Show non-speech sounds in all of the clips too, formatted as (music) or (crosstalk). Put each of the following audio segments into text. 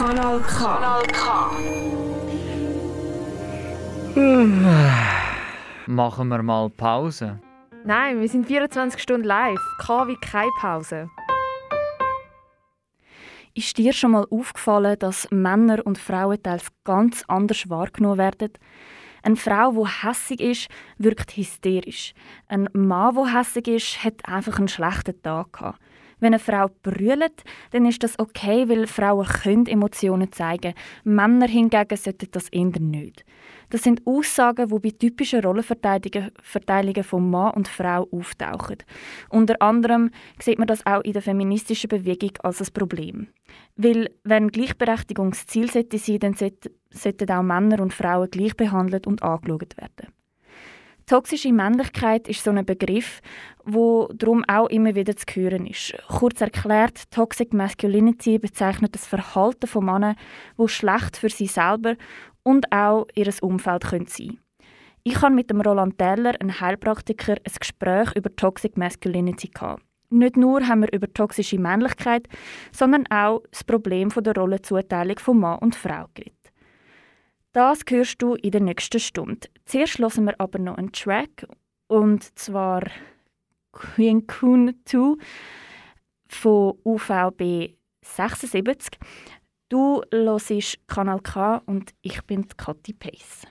Kanal K. Kanal K. Machen wir mal Pause. Nein, wir sind 24 Stunden live. K wie keine Pause. Ist dir schon mal aufgefallen, dass Männer und Frauen teils ganz anders wahrgenommen werden? Eine Frau, die hässig ist, wirkt hysterisch. Ein Mann, der hässig ist, hat einfach einen schlechten Tag gehabt. Wenn eine Frau brüllt, dann ist das okay, weil Frauen können Emotionen zeigen. Männer hingegen sollten das eher nicht. Das sind Aussagen, die bei typischen Rollenverteilungen von Mann und Frau auftauchen. Unter anderem sieht man das auch in der feministischen Bewegung als ein Problem. Weil, wenn Gleichberechtigung das Ziel sein sollte, dann sollten auch Männer und Frauen gleich behandelt und angeschaut werden. Toxische Männlichkeit ist so ein Begriff, wo darum auch immer wieder zu hören ist. Kurz erklärt, Toxic Masculinity bezeichnet das Verhalten von Männern, wo schlecht für sie selber und auch ihr Umfeld sein können. Ich habe mit dem Roland Teller, einem Heilpraktiker, ein Gespräch über Toxic Masculinity gehabt. Nicht nur haben wir über toxische Männlichkeit, sondern auch das Problem der Rollenzuteilung von Mann und Frau geredet. Das hörst du in der nächsten Stunde. Zuerst hören wir aber noch einen Track, und zwar Queen Kun 2 von UVB 76. Du hörst Kanal K und ich bin Kathi Pace.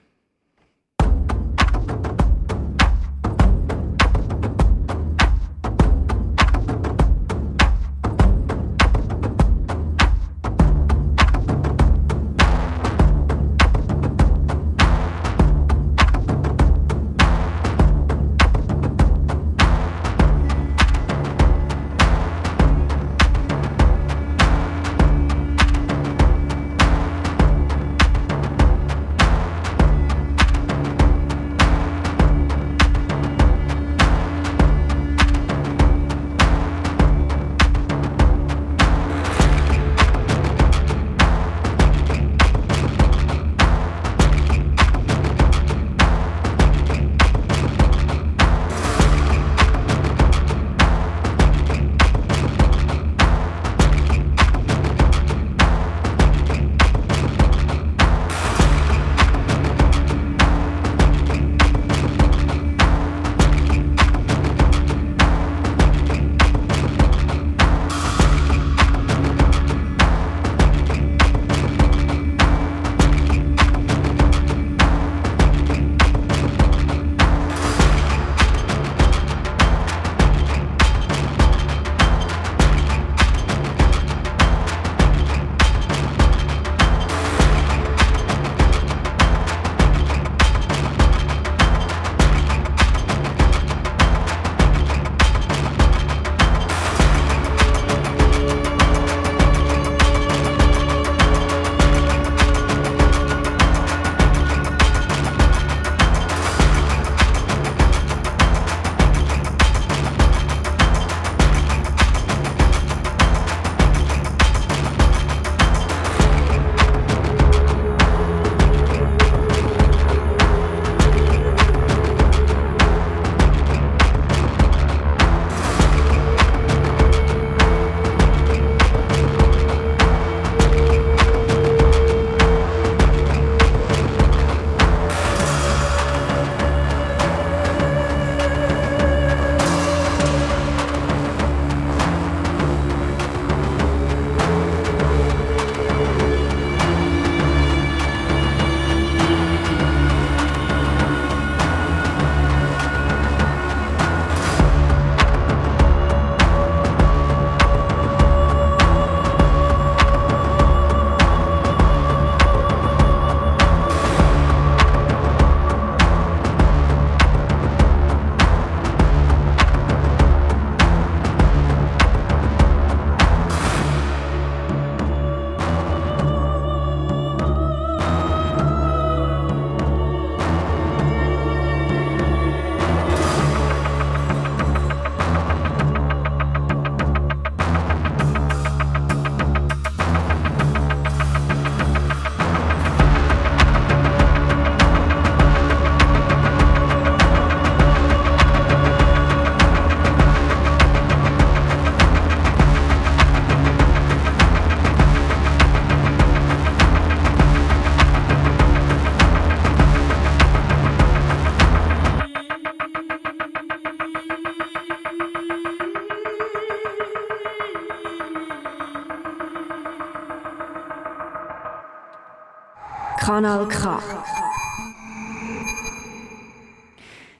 Kanal K.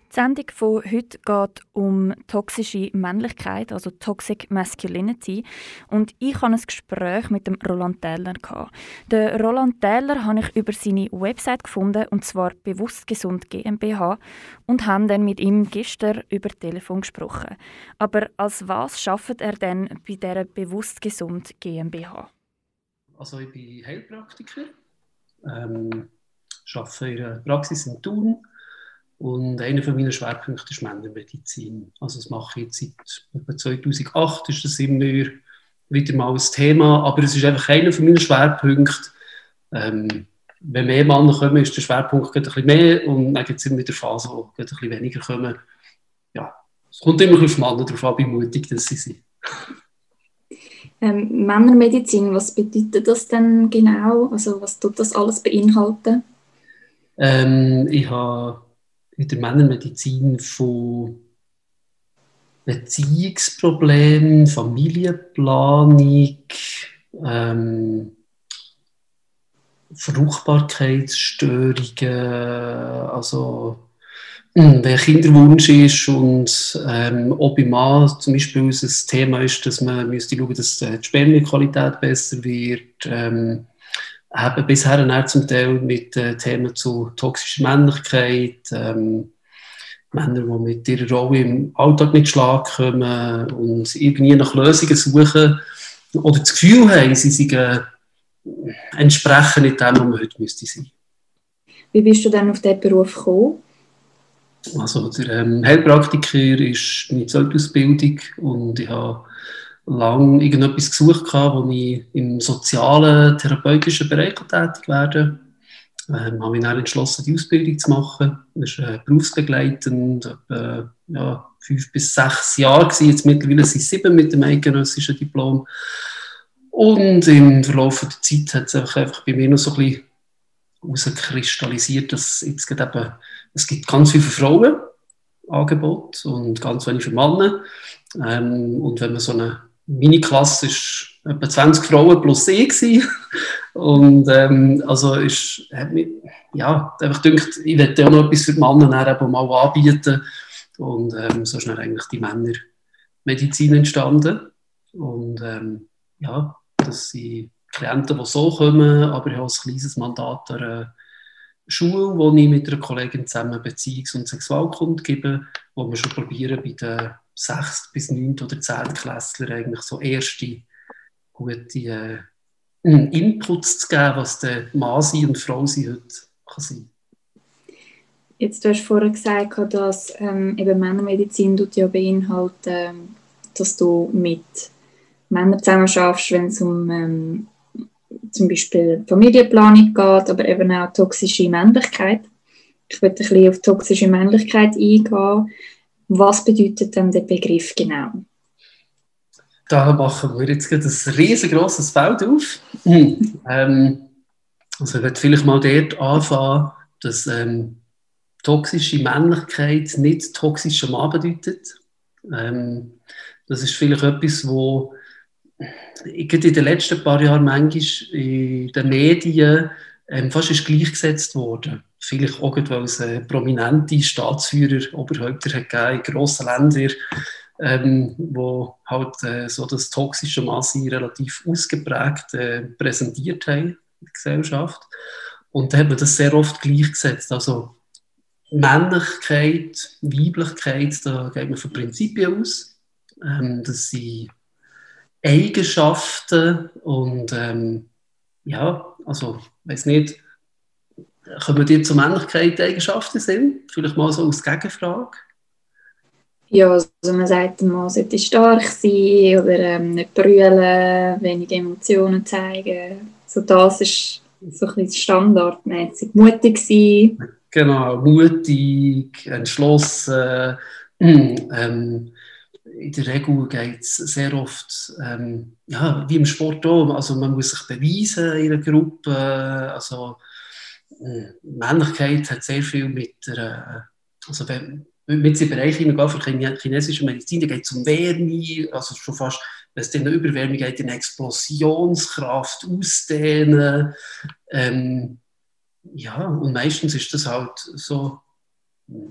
Die Sendung von heute geht um toxische Männlichkeit, also Toxic Masculinity. Und ich hatte ein Gespräch mit dem Roland Täler. Den Roland Täler habe ich über seine Website gefunden, und zwar Bewusst Gesund GmbH, und habe dann mit ihm gestern über Telefon gesprochen. Aber als was schafft er denn bei dieser Bewusst Gesund GmbH? Also ich bin Heilpraktiker, ähm, arbeite in einer Praxis in Thun und einer von meinen Schwerpunkten ist Männermedizin. Also das mache ich jetzt seit etwa 2008, ist das immer wieder mal ein Thema, aber es ist einfach einer von meinen Schwerpunkten. Ähm, wenn mehr Männer kommen, ist der Schwerpunkt ein bisschen mehr und dann gibt es immer wieder Phasen, wo ein bisschen weniger kommen. Ja, es kommt immer auf Männer darauf an, wie mutig dass sie sind. Ähm, Männermedizin, was bedeutet das denn genau? Also was tut das alles beinhalten? Ähm, ich habe in der Männermedizin von Beziehungsproblemen, Familienplanung, ähm, Fruchtbarkeitsstörungen, also hm, wer Kinderwunsch ist und ähm, ob im Mann zum Beispiel unser Thema ist, dass man müsste schauen, dass äh, die Spermienqualität besser wird. Ähm, haben bisher zum Teil mit äh, Themen zu toxischer Männlichkeit, ähm, Männer, die mit ihrer Rolle im Alltag nicht Schlag kommen und irgendwie nach Lösungen suchen oder das Gefühl haben, sie seien, äh, entsprechen nicht dem, was man heute müsste sein. Wie bist du dann auf diesen Beruf gekommen? Also der ähm, Heilpraktiker ist meine Zeitausbildung und ich habe lange irgendetwas gesucht, wo ich im sozialen, therapeutischen Bereich tätig werde. Ähm, habe mich dann entschlossen, die Ausbildung zu machen. Das ist äh, berufsbegleitend, etwa ja, fünf bis sechs Jahre gewesen. Jetzt mittlerweile sind sieben mit dem eidgenössischen Diplom. Und im Verlauf der Zeit hat es einfach bei mir noch so ein bisschen herauskristallisiert, dass jetzt eben, es gibt ganz viele Frauen Angebot und ganz wenig für Männer. Ähm, und wenn man so eine meine Klasse ist etwa 20 Frauen plus ich (laughs) und ähm, also ist, hat mich, ja, einfach gedacht, ich werde auch noch etwas für die Männer mal anbieten. Und ähm, so ist dann eigentlich die Männermedizin entstanden. Und ähm, ja, das sind Klienten, die so kommen, aber ich habe ein kleines Mandat an einer Schule, wo ich mit einer Kollegin zusammen Beziehungs- und Sexualkunde gebe, wo wir schon probieren, bei den 6. bis 9. oder 10. Klässler eigentlich so erste gute äh, Inputs zu geben, was der Mann sein und Frau sein heute kann sein. Jetzt, du hast vorher gesagt, dass ähm, eben Männermedizin ja beinhaltet, ähm, dass du mit Männern zusammen schaffst, wenn es um ähm, zum Beispiel Familienplanung geht, aber eben auch toxische Männlichkeit. Ich würde ein bisschen auf toxische Männlichkeit eingehen. Was bedeutet denn der Begriff genau? Da machen wir jetzt gerade ein riesengroßes Feld auf. ähm, also ich würde vielleicht mal dort anfangen, dass ähm, toxische Männlichkeit nicht toxischer Mann bedeutet. Ähm, das ist vielleicht etwas, wo in den letzten paar Jahren manchmal in den Medien ähm, fast ist gleichgesetzt worden. Vielleicht auch, weil es äh, prominente Staatsführer, Oberhäupter hat gegeben in grossen Ländern, ähm, wo halt äh, so das toxische Masse relativ ausgeprägt äh, präsentiert haben in der Gesellschaft. Und da hat man das sehr oft gleichgesetzt. Also Männlichkeit, Weiblichkeit, da geht man von Prinzipien aus. Ähm, das sind Eigenschaften und ähm, ja, also, weiß nicht, kommen dir zur Männlichkeit Eigenschaften sind? Vielleicht mal so als Gegenfrage. Ja, also man sagt, man sollte stark sein oder ähm, nicht brüllen, wenige Emotionen zeigen. So das ist so ein bisschen standardmäßig. Mutig sein. Genau, mutig, entschlossen. (clears throat) ähm, in der Regel geht es sehr oft, ähm, ja, wie im Sport auch, also man muss sich beweisen in einer Gruppe, also äh, Männlichkeit hat sehr viel mit der, also wenn, mit den Bereich hineingehen für chinesische Medizin, da geht es um Wärme, also schon fast, wenn es dann eine Überwärme geht, in Explosionskraft ausdehnen, ähm, ja, und meistens ist das halt so,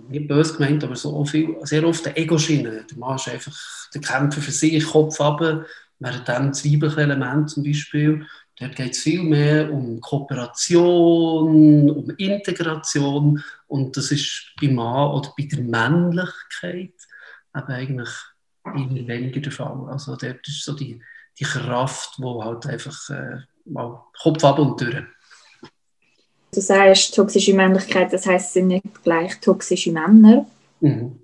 nicht böse gemeint, aber so viel, sehr oft eine Ego-Schiene. Der Mann ist einfach der Kämpfer für sich, Kopf ab, während dem das weibliche Element zum Beispiel, dort geht es viel mehr um Kooperation, um Integration und das ist beim Mann oder bei der Männlichkeit eben eigentlich immer weniger der Fall. Also dort ist so die, die Kraft, die halt einfach äh, mal Kopf ab und durch. Du sagst toxische Männlichkeit, das heißt, es sind nicht gleich toxische Männer. Mhm.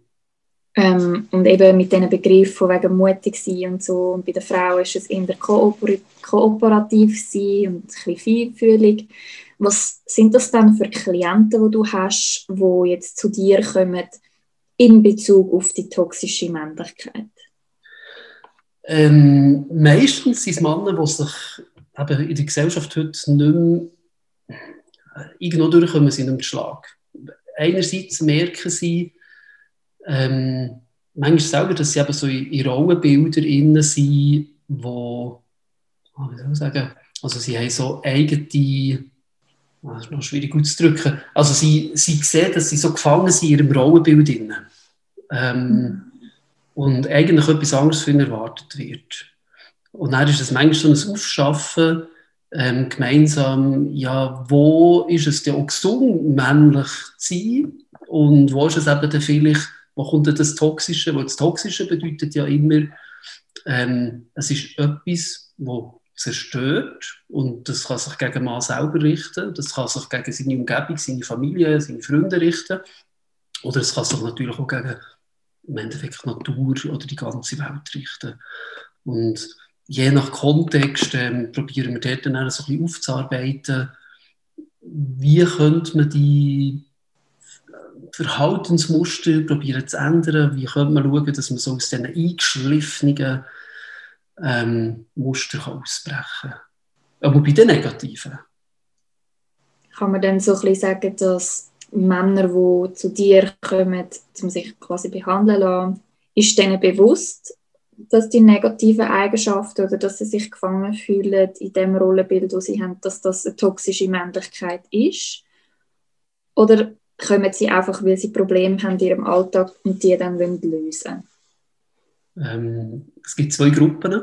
Ähm, und eben mit diesen Begriffen von wegen mutig sein und so. Und bei der Frau ist es eher kooper kooperativ sein und ein bisschen feinfühlig. Was sind das dann für Klienten, die du hast, die jetzt zu dir kommen in Bezug auf die toxische Männlichkeit? Ähm, meistens sind es Männer, die sich eben in der Gesellschaft heute nicht mehr irgendwo durchkommen sie in einem Schlag. Einerseits merken sie ähm, manchmal selber, dass sie eben so in, Rollenbilder innen sind, wo, oh, wie soll ich sagen, also sie haben so eigene, oh, das ist noch schwierig auszudrücken, also sie, sie sehen, dass sie so gefangen sind in ihrem Rollenbild innen. Ähm, mhm. Und eigentlich etwas anderes von ihnen erwartet wird. Und dann ist es manchmal so ein Aufschaffen, ähm, gemeinsam, ja, wo ist es denn auch gesund, männlich zu sein? Und wo ist es eben dann vielleicht, wo kommt denn das Toxische, weil das Toxische bedeutet ja immer, ähm, es ist etwas, wo zerstört und das kann sich gegen Mann selber richten, das kann sich gegen seine Umgebung, seine Familie, seine Freunde richten. Oder es kann sich natürlich auch gegen im Endeffekt Natur oder die ganze Welt richten. Und je nach Kontext ähm, probieren wir dort dann so ein bisschen aufzuarbeiten, wie könnte man die Verhaltensmuster probieren zu ändern, wie könnte man schauen, dass man so aus diesen eingeschliffenen ähm, Mustern ausbrechen kann. Aber bei den Negativen. Kann man dann so ein bisschen sagen, dass Männer, die zu dir kommen, um sich quasi behandeln lassen, ist denen bewusst, dass die negativen Eigenschaften oder dass sie sich gefangen fühlen in dem Rollenbild, das sie haben, dass das eine toxische Männlichkeit ist? Oder kommen sie einfach, weil sie Probleme haben in ihrem Alltag und die dann lösen ähm, Es gibt zwei Gruppen.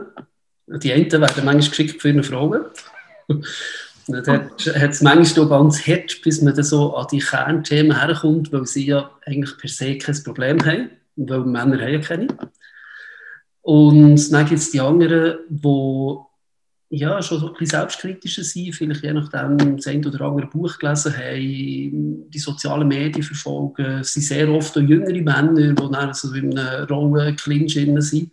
Die einen werden manchmal geschickt für eine Frauen. Dann hat es manchmal ganz hart, bis man dann so an die Kernthemen herkommt, weil sie ja eigentlich per se kein Problem haben, weil Männer haben ja keine. Und dann gibt es die anderen, die ja, schon so ein bisschen selbstkritischer sind, vielleicht je nachdem das ein oder andere Buch gelesen haben, die sozialen Medien verfolgen. Es sind sehr oft auch jüngere Männer, die dann so in einem Rollenclinch sind.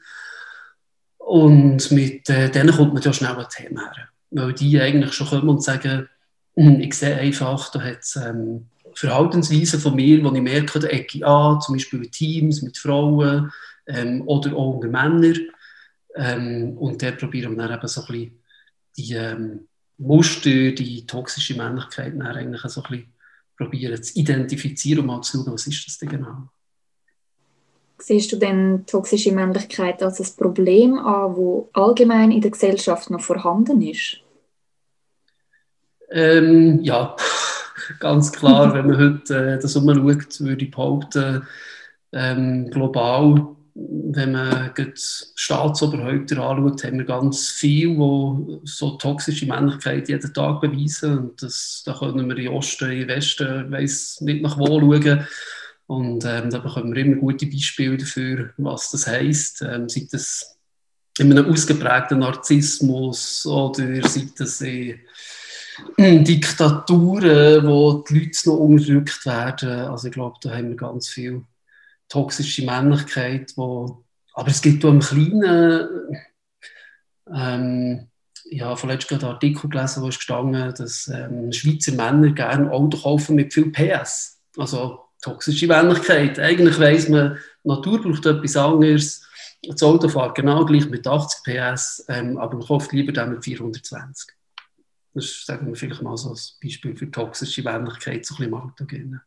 Und mit äh, denen kommt man ja schnell an Themen her. Weil die eigentlich schon kommen und sagen, hm, ich sehe einfach, da hat es ähm, Verhaltensweisen von mir, wo ich merke, da ecke ich an, zum Beispiel mit Teams, mit Frauen, ähm, oder auch unter Männern. Ähm, und da probieren wir dann eben so ein bisschen die ähm, Muster, die toxische Männlichkeit dann eigentlich so ein bisschen probieren zu identifizieren und mal zu schauen, was ist das denn genau. Siehst du denn toxische Männlichkeit als ein Problem an, das allgemein in der Gesellschaft noch vorhanden ist? Ähm, ja, (laughs) ganz klar. wenn man (laughs) heute äh, das umschaut, würde ich behaupten, ähm, global wenn man die Staatsoberhäupter anschaut, haben wir ganz viel, die so toxische Männlichkeit jeden Tag beweisen. Und das, da können wir in Osten, in Westen, weiss nicht nach wo schauen. Und ähm, da bekommen wir immer gute Beispiele dafür, was das heisst. Ähm, sei das in einem ausgeprägten Narzissmus oder sei das in Diktaturen, wo die Leute noch unterdrückt werden. Also ich glaube, da haben wir ganz viel toxische Männlichkeit, wo, aber es gibt auch im Kleinen, ähm, ja, vorletzt gerade einen Artikel gelesen, wo ist gestanden, dass ähm, Schweizer Männer gerne Auto kaufen mit viel PS. Also toxische Männlichkeit. Eigentlich weiss man, die Natur braucht etwas anderes. Das Auto fährt genau gleich mit 80 PS, ähm, aber man kauft lieber dann mit 420. Das ist, sagen wir vielleicht mal so ein Beispiel für toxische Männlichkeit, so ein bisschen im Alltag.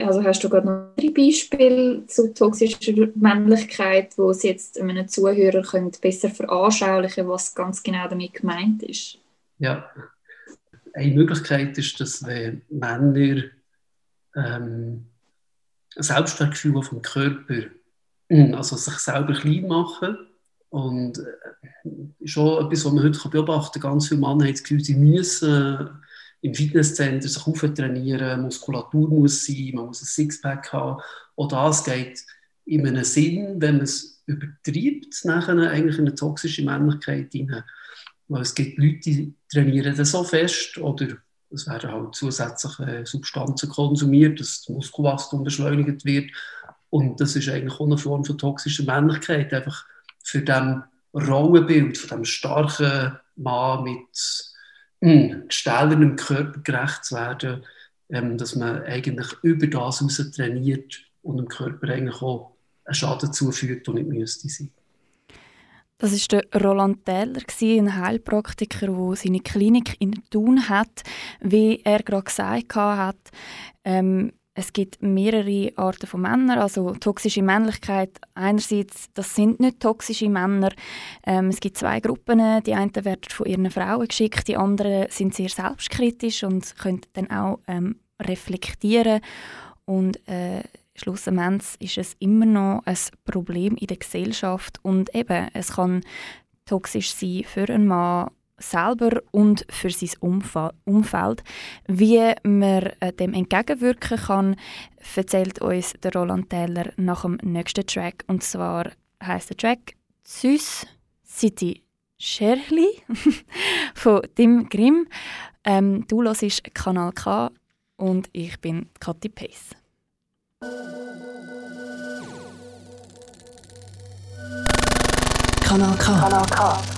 Also hast du gerade noch ein Beispiel zu toxischer Männlichkeit, wo es jetzt einem Zuhörer könnte besser veranschaulichen was ganz genau damit gemeint ist? Ja, eine Möglichkeit ist, dass wenn Männer ähm, Selbstwertgefühl vom Körper, also sich selber klein machen und äh, schon etwas, was man heute beobachten kann, ganz viele Männer haben das Gefühl, sie müssen im Fitnesscenter sich auftrainieren, Muskulatur muss sein, man muss ein Sixpack haben. Auch das geht in einem Sinn, wenn man es übertreibt, nachher eigentlich in eine toxische Männlichkeit hinein. Weil es gibt Leute, die trainieren das so fest oder es werden halt zusätzliche Substanzen konsumiert, dass das Muskelwachstum beschleunigt wird. Und das ist eigentlich auch eine Form von toxischer Männlichkeit, einfach für dem Rollenbild, von dem starken Mann mit mh, gestählernem Körper gerecht zu werden, ähm, dass man eigentlich über das heraus trainiert und dem Körper eigentlich auch einen Schaden zufügt, der nicht müsste sein. Das ist der Roland Täler, ein Heilpraktiker, der seine Klinik in Thun hat. Wie er gerade gesagt hat, ähm, es gibt mehrere Arten von Männern, also toxische Männlichkeit. Einerseits, das sind nicht toxische Männer. Ähm, es gibt zwei Gruppen. Die einen werden von ihren Frauen geschickt, die anderen sind sehr selbstkritisch und können dann auch ähm, reflektieren und äh, schlussendlich ist es immer noch ein Problem in der Gesellschaft und eben, es kann toxisch sein für einen Mann selber und für sein Umfeld. Wie man äh, dem entgegenwirken kann, erzählt uns der Roland Taylor nach dem nächsten Track. Und zwar heißt der Track Süß City Scherli (laughs) von Tim Grimm. Ähm, du hörst Kanal K und ich bin Kathi Pace. Kanal K. Kanal K.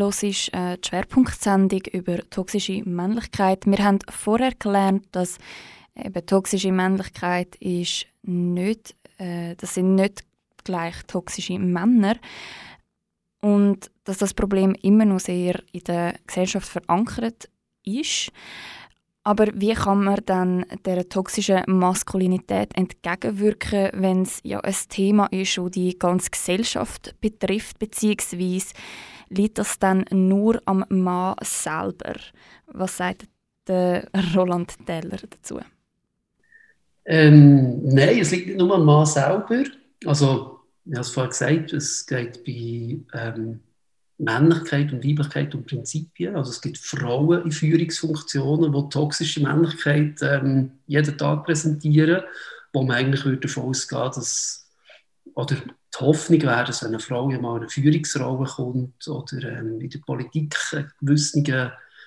hörst äh, die Schwerpunktsendung über toxische Männlichkeit. Wir haben vorher gelernt, dass eben toxische Männlichkeit ist nicht, äh, das sind nicht gleich toxische Männer und dass das Problem immer noch sehr in der Gesellschaft verankert ist. Aber wie kann man dann der toxischen Maskulinität entgegenwirken, wenn es ja ein Thema ist, das die ganze Gesellschaft betrifft, beziehungsweise liegt das dann nur am Mann selber? Was sagt der Roland Teller dazu? Ähm, nein, es liegt nicht nur am Mann selber. Also, ich habe es vorhin gesagt, es geht bei ähm, Männlichkeit und Weiblichkeit und Prinzipien. Also es gibt Frauen in Führungsfunktionen, die toxische Männlichkeit ähm, jeden Tag präsentieren, wo man eigentlich davon ausgehen dass oder die Hoffnung wäre, dass wenn eine Frau mal in eine Führungsrolle kommt oder ähm, in der Politik einen gewissen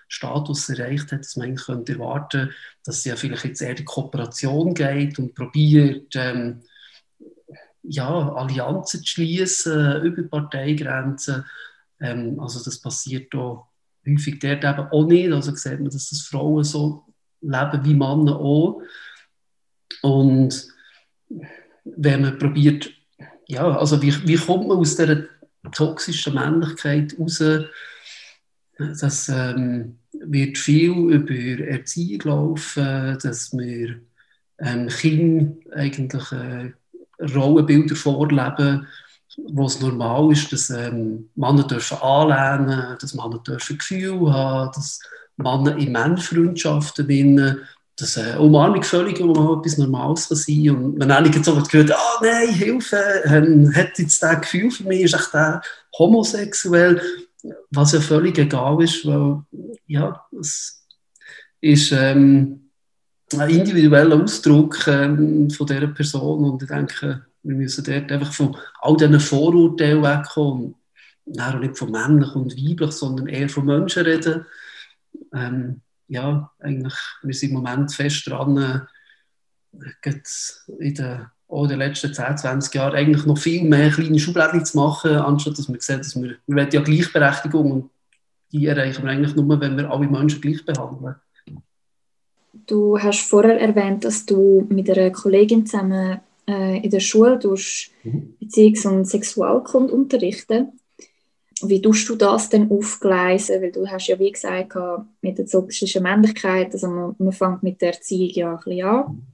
Status erreicht hat, dass man könnte erwarten dass sie ja vielleicht jetzt eher in Kooperation geht und probiert, ähm, ja, Allianzen zu schließen über Parteigrenzen ähm, also das passiert da häufig dort eben auch nicht. Also sieht man, dass das Frauen so leben wie Männer auch. Und wenn man probiert, ja, also wie, wie kommt man aus dieser toxischen Männlichkeit raus? Das ähm, wird viel über Erziehung laufen, dass wir ähm, Kinder eigentlich äh, Rollenbilder vorleben, wo es normal ist, dass ähm, Männer dürfen anlehnen, dass Männer dürfen Gefühl haben, dass Männer in Männfreundschaften finden, dass äh, Umarmung völlig mal etwas Normales kann sein Und wenn einer jetzt so gehört, ah nein, Hilfe, ähm, hat jetzt der Gefühl für mich, ist echt der homosexuell, was ja völlig egal ist, weil ja, es ist ähm, ein individueller Ausdruck ähm, von dieser Person und ich denke, wir müssen dort einfach von all diesen Vorurteilen wegkommen. Auch nicht von männlich und weiblich, sondern eher von Menschen reden. Ähm, ja, eigentlich, wir sind im Moment fest dran, äh, in den, auch in den letzten 10, 20 Jahren eigentlich noch viel mehr kleine Schubladen zu machen, anstatt dass wir sehen, dass wir, wir wollen ja Gleichberechtigung und die erreichen wir eigentlich nur, wenn wir alle Menschen gleich behandeln. Du hast vorher erwähnt, dass du mit einer Kollegin zusammen äh, in der Schule durch mhm. Beziehungs- und Sexualkunde unterrichten. Wie tust du das denn aufgleisen? Weil du hast ja wie gesagt mit der toxischen Männlichkeit, also man, man fängt mit der Erziehung ja ein bisschen an.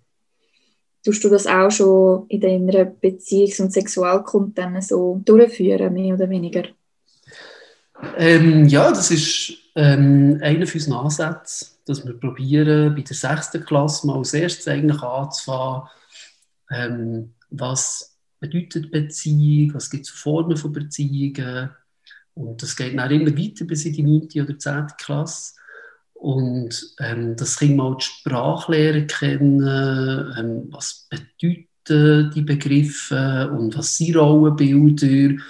Tust du das auch schon in deiner Beziehungs- und Sexualkunde dann so durchführen, mehr oder weniger? Ähm, ja, das ist ähm, einer unseren Ansätzen, dass wir probieren, bei der sechsten Klasse mal als erstes eigentlich anzufangen, ähm, was bedeutet Beziehung, was gibt es für Formen von Beziehungen. Und das geht dann immer weiter bis in die 9. oder 10. Klasse. Und ähm, das Kind mal die Sprachlehre kennen, ähm, was bedeuten die Begriffe und was sind Rollenbilder.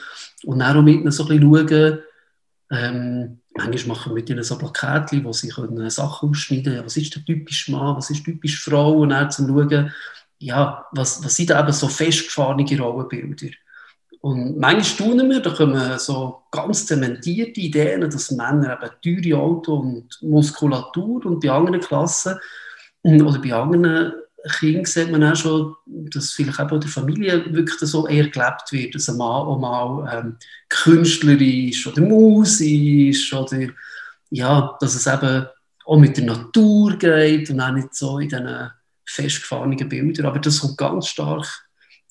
Und dann auch mit so ein bisschen schauen, ähm, manchmal machen wir mit ihnen so Plakatchen, wo sie können Sachen ausschneiden können. Was ist der typische Mann, was ist typisch Frau? Und dann zum Schauen, ja, was, was sind da eben so festgefahrene Rollenbilder? Und manchmal staunen wir, da kommen so ganz zementierte Ideen, dass Männer eben teure Auto und Muskulatur und bei anderen Klassen oder bei anderen Kindern sieht man auch schon, dass vielleicht auch in der Familie wirklich so eher gelebt wird, dass ein Mann auch mal ähm, Künstler ist oder musisch oder ja, dass es eben auch mit der Natur geht und auch nicht so in diesen festgefahrenen Bilder. Aber das kommt ganz stark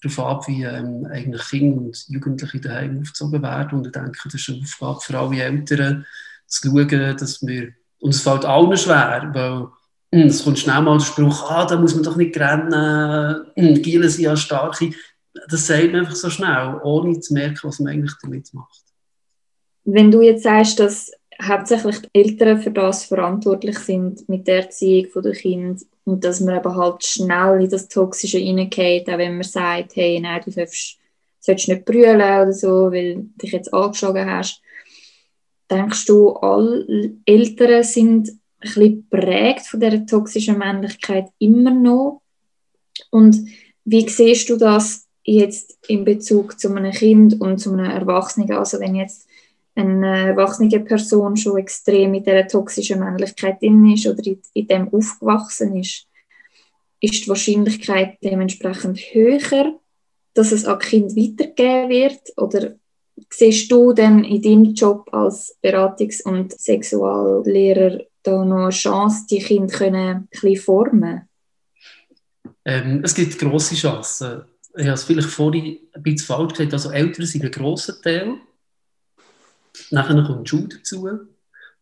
darauf ab, wie ähm, eigentlich Kinder und Jugendliche daheim aufgezogen werden. Und ich denke, das ist eine Aufgabe für alle Eltern, zu schauen, dass wir, und es fällt allen schwer, weil hm, es kommt schnell mal der Spruch, ah, da muss man doch nicht rennen, hm, Gielen sind ja starke. Das sagt man einfach so schnell, ohne zu merken, was man eigentlich damit macht. Wenn du jetzt sagst, dass hauptsächlich die Eltern für das verantwortlich sind mit der Erziehung der Kinder und dass man eben halt schnell in das Toxische reingeht, auch wenn man sagt, hey, nein, du sollst, sollst nicht brüllen oder so, weil dich jetzt angeschlagen hast. Denkst du, alle Eltern sind ein bisschen prägt von dieser toxischen Männlichkeit immer noch? Und wie siehst du das jetzt in Bezug zu einem Kind und zu einem Erwachsenen? Also wenn jetzt eine erwachsene Person schon extrem in dieser toxischen Männlichkeit drin ist oder in, in dem aufgewachsen ist, ist die Wahrscheinlichkeit dementsprechend höher, dass es an Kind weitergegeben wird? Oder siehst du denn in deinem Job als Beratungs- und Sexuallehrer da noch eine Chance, die Kinder können ein bisschen formen ähm, Es gibt grosse Chancen. Ich habe es vielleicht vorhin ein bisschen falsch gesagt. Also Eltern sind ein grosser Teil. Nachher kommt Schule dazu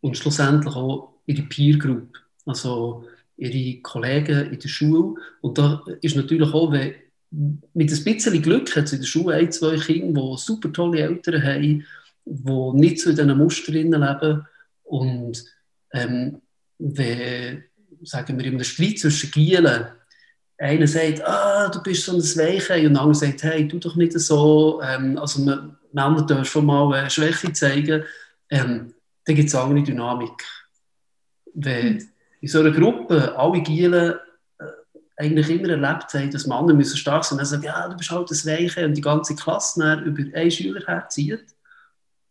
und schlussendlich auch ihre Peer Group, also ihre Kollegen in der Schule. Und da ist natürlich auch, wenn mit ein bisschen Glück hat es in der Schule ein, zwei Kinder, die super tolle Eltern haben, die nicht in diesen Mustern leben. Und ähm, wenn, sagen wir, in einem Streit zwischen Gielen einer sagt, ah, du bist so ein Weiche, und der andere sagt, hey, tu doch nicht so, ähm, also Männer dürfen mal äh, Schwäche zeigen, ähm, dann gibt es eine andere Dynamik. Wenn mhm. in so einer Gruppe alle Gielen äh, eigentlich immer erlebt haben, dass Männer müssen stark sein müssen, dann sagen, ja, du bist halt ein Weiche und die ganze Klasse über einen Schüler herzieht,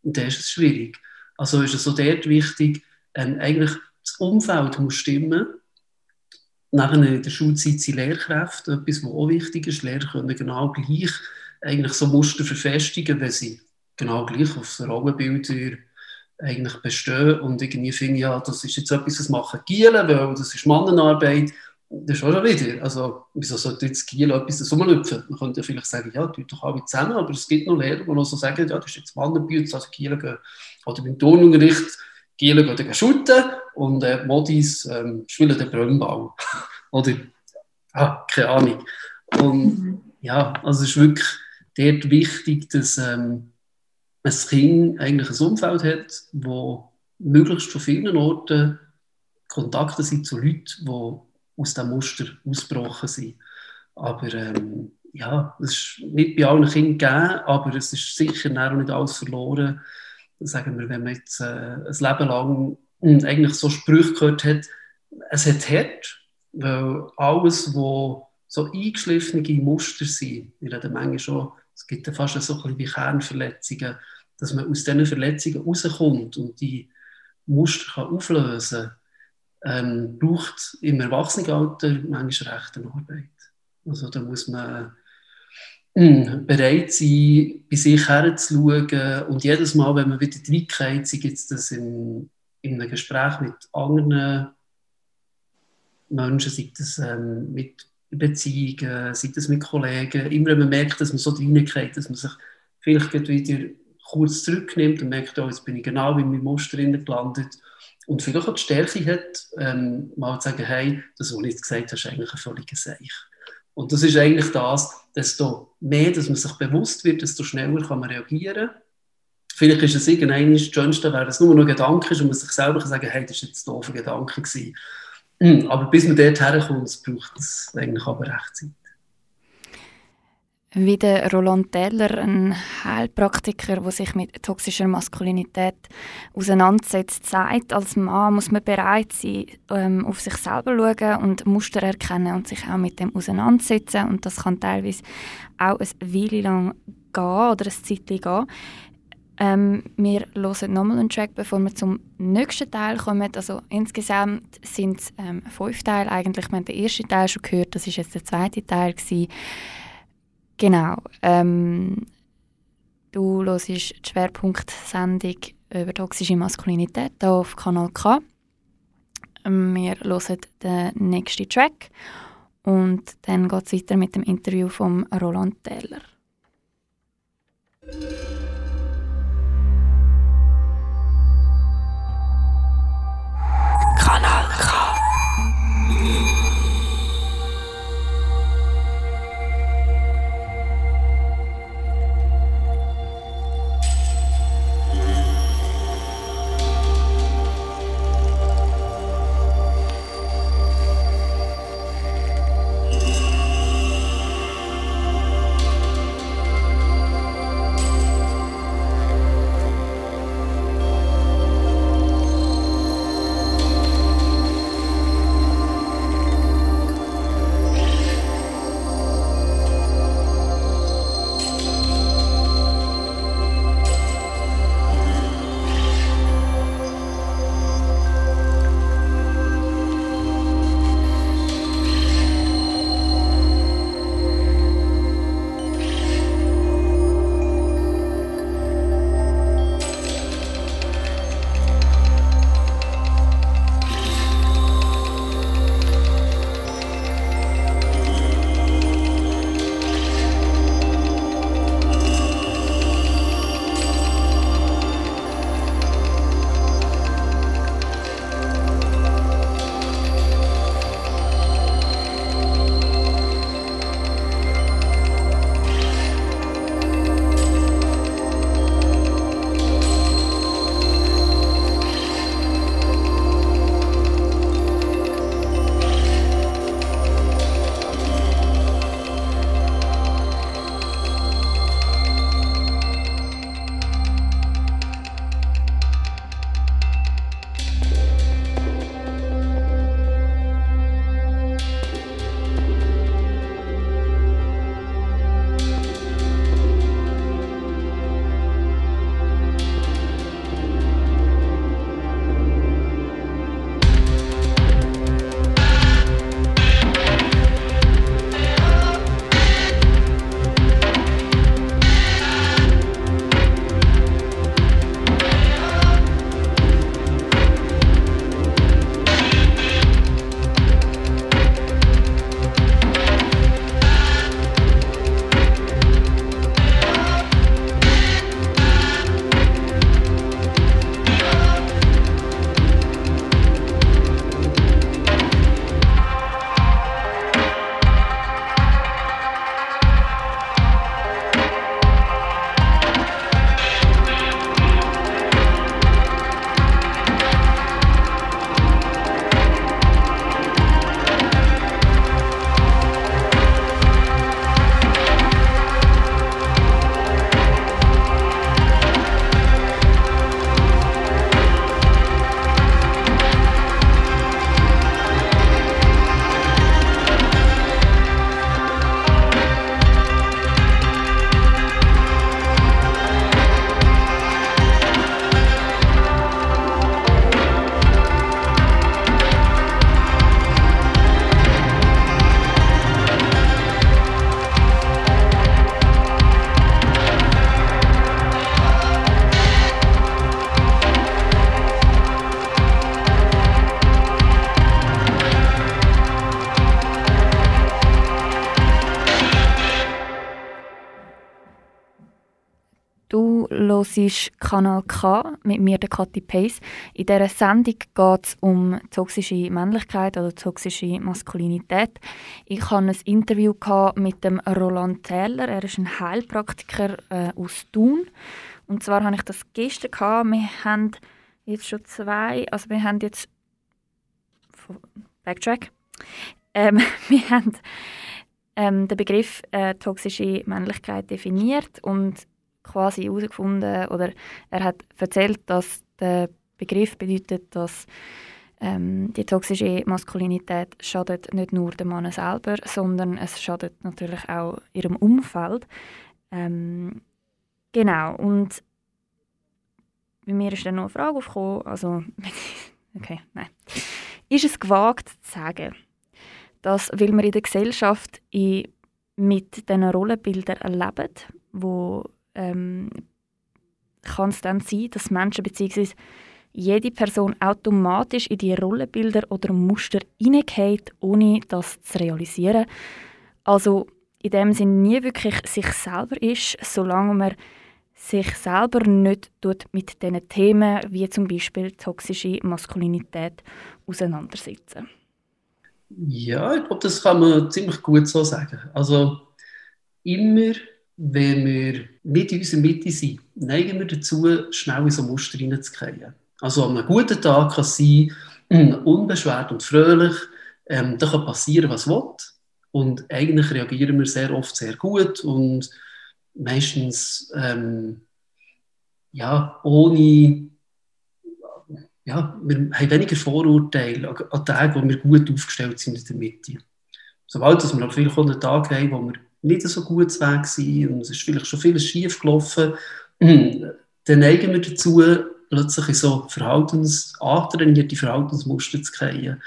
und dann ist es schwierig. Also ist es so dort wichtig, ähm, eigentlich das Umfeld muss stimmen. Nachher in der Schulzeit sind Lehrkräfte, etwas, was auch wichtig ist. Lehrer können genau gleich eigentlich so Muster verfestigen, wenn sie genau gleich auf Rollenbilder eigentlich bestehen. Und irgendwie finde ja, das ist jetzt etwas, was machen Gielen, weil das ist Mannenarbeit. Das ist auch schon wieder. Also, wieso sollte jetzt Giel etwas rumlüpfen? Man könnte ja vielleicht sagen, ja, tut doch alle zusammen, aber es gibt noch Lehrer, die noch so sagen, ja, das ist jetzt Mannenbild, also Giel gehen, oder beim Turnunterricht, Giel gehen dann shooten und äh, Modis ähm, spielen den Brönnball. (laughs) oder, ah, keine Ahnung. Und mhm. ja, also es ist wirklich dort wichtig, dass ähm, ein Kind eigentlich ein Umfeld hat, wo möglichst von vielen Orten Kontakte sind zu Leuten, die aus diesem Muster ausgebrochen sind. Aber ähm, ja, es ist nicht bei allen Kindern gegeben, aber es ist sicher auch nicht alles verloren. Sagen wir, wenn man jetzt äh, ein Leben lang eigentlich so Sprüche gehört hat, es hat hart, weil alles, was so eingeschliffene Muster sind, ich rede manchmal schon es gibt ja fast so ein bisschen wie Kernverletzungen, dass man aus diesen Verletzungen rauskommt und die Muster kann auflösen kann, ähm, braucht im Erwachsenenalter manchmal recht eine Arbeit. Also da muss man hm, bereit sein, bei sich herzuschauen und jedes Mal, wenn man wieder reingeht, sei jetzt das in, in einem Gespräch mit anderen Menschen, sei das ähm, mit Beziehungen, sei das mit Kollegen, immer wenn man merkt, dass man so reingeht, dass man sich vielleicht wieder kurz zurücknimmt und merkt, oh, jetzt bin ich genau in meinem Muster gelandet und vielleicht auch die Stärke hat, ähm, mal zu sagen, hey, das, was du jetzt gesagt hast, ist eigentlich ein völliger Seich. Und das ist eigentlich das, desto mehr, dass man sich bewusst wird, desto schneller kann man reagieren. Vielleicht ist es irgendein das Schönste, wenn es nur noch ein Gedanke ist und man sich selber kann sagen hey, das war jetzt ein doofer Gedanke. Gewesen. Hm, aber bis man dort herkommt, braucht es eigentlich aber recht Zeit. Wie der Roland Teller, ein Heilpraktiker, der sich mit toxischer Maskulinität auseinandersetzt, sagt, als Mann muss man bereit sein, ähm, auf sich selber schauen und Muster erkennen und sich auch mit dem auseinandersetzen. Und das kann teilweise auch eine Weile lang gehen oder ein Zeitchen gehen. Ähm, wir hören nochmal einen Track, bevor wir zum nächsten Teil kommen. Also insgesamt sind es ähm, fünf Teile eigentlich. Wir haben den ersten Teil schon gehört, das war jetzt der zweite Teil. Gewesen. Genau. Ähm, du hörst die Schwerpunktsendung über toxische Maskulinität hier auf Kanal K. Ähm, wir hören den nächsten Track und dann geht es weiter mit dem Interview von Roland Taylor. Du hörst Kanal K mit mir, der Kathi Pace. In dieser Sendung geht es um toxische Männlichkeit oder toxische Maskulinität. Ich hatte ein Interview mit dem Roland Täler. Er ist ein Heilpraktiker äh, aus Thun. Und zwar hatte ich das gestern. Gehabt. Wir haben jetzt schon zwei, also wir haben jetzt Backtrack. Ähm, (laughs) wir haben ähm, den Begriff äh, toxische Männlichkeit definiert und quasi herausgefunden oder er hat erzählt, dass der Begriff bedeutet, dass ähm, die toxische Maskulinität schadet nicht nur dem Mann selber, sondern es schadet natürlich auch ihrem Umfeld. Ähm, genau, und bei mir ist dann noch eine Frage aufgekommen, also, (laughs) okay, nein. Ist es gewagt zu sagen, dass, weil wir in der Gesellschaft in, mit diesen Rollenbildern erleben, wo ähm, kann es dann sein, dass Menschen bzw. jede Person automatisch in die Rollenbilder oder Muster hineingeht, ohne das zu realisieren. Also in dem Sinne nie wirklich sich selber ist, solange man sich selber nicht mit diesen Themen wie zum Beispiel toxische Maskulinität auseinandersetzen. Ja, ich glaube, das kann man ziemlich gut so sagen. Also immer wenn wir in unserer Mitte sind, neigen wir dazu, schnell in so Muster hineinzugehen. Also an einem guten Tag kann es sein, unbeschwert und fröhlich, ähm, da kann passieren, was will. Und eigentlich reagieren wir sehr oft sehr gut und meistens ähm, ja, ohne, ja, wir haben weniger Vorurteile an Tagen, wo wir gut aufgestellt sind in der Mitte. Sobald wir aber vielleicht auch haben, wo wir nicht so gut Weg gewesen und es ist vielleicht schon vieles schief gelaufen, dann neigen wir dazu, plötzlich in so Verhaltens, antrainierte Verhaltensmuster zu kriegen,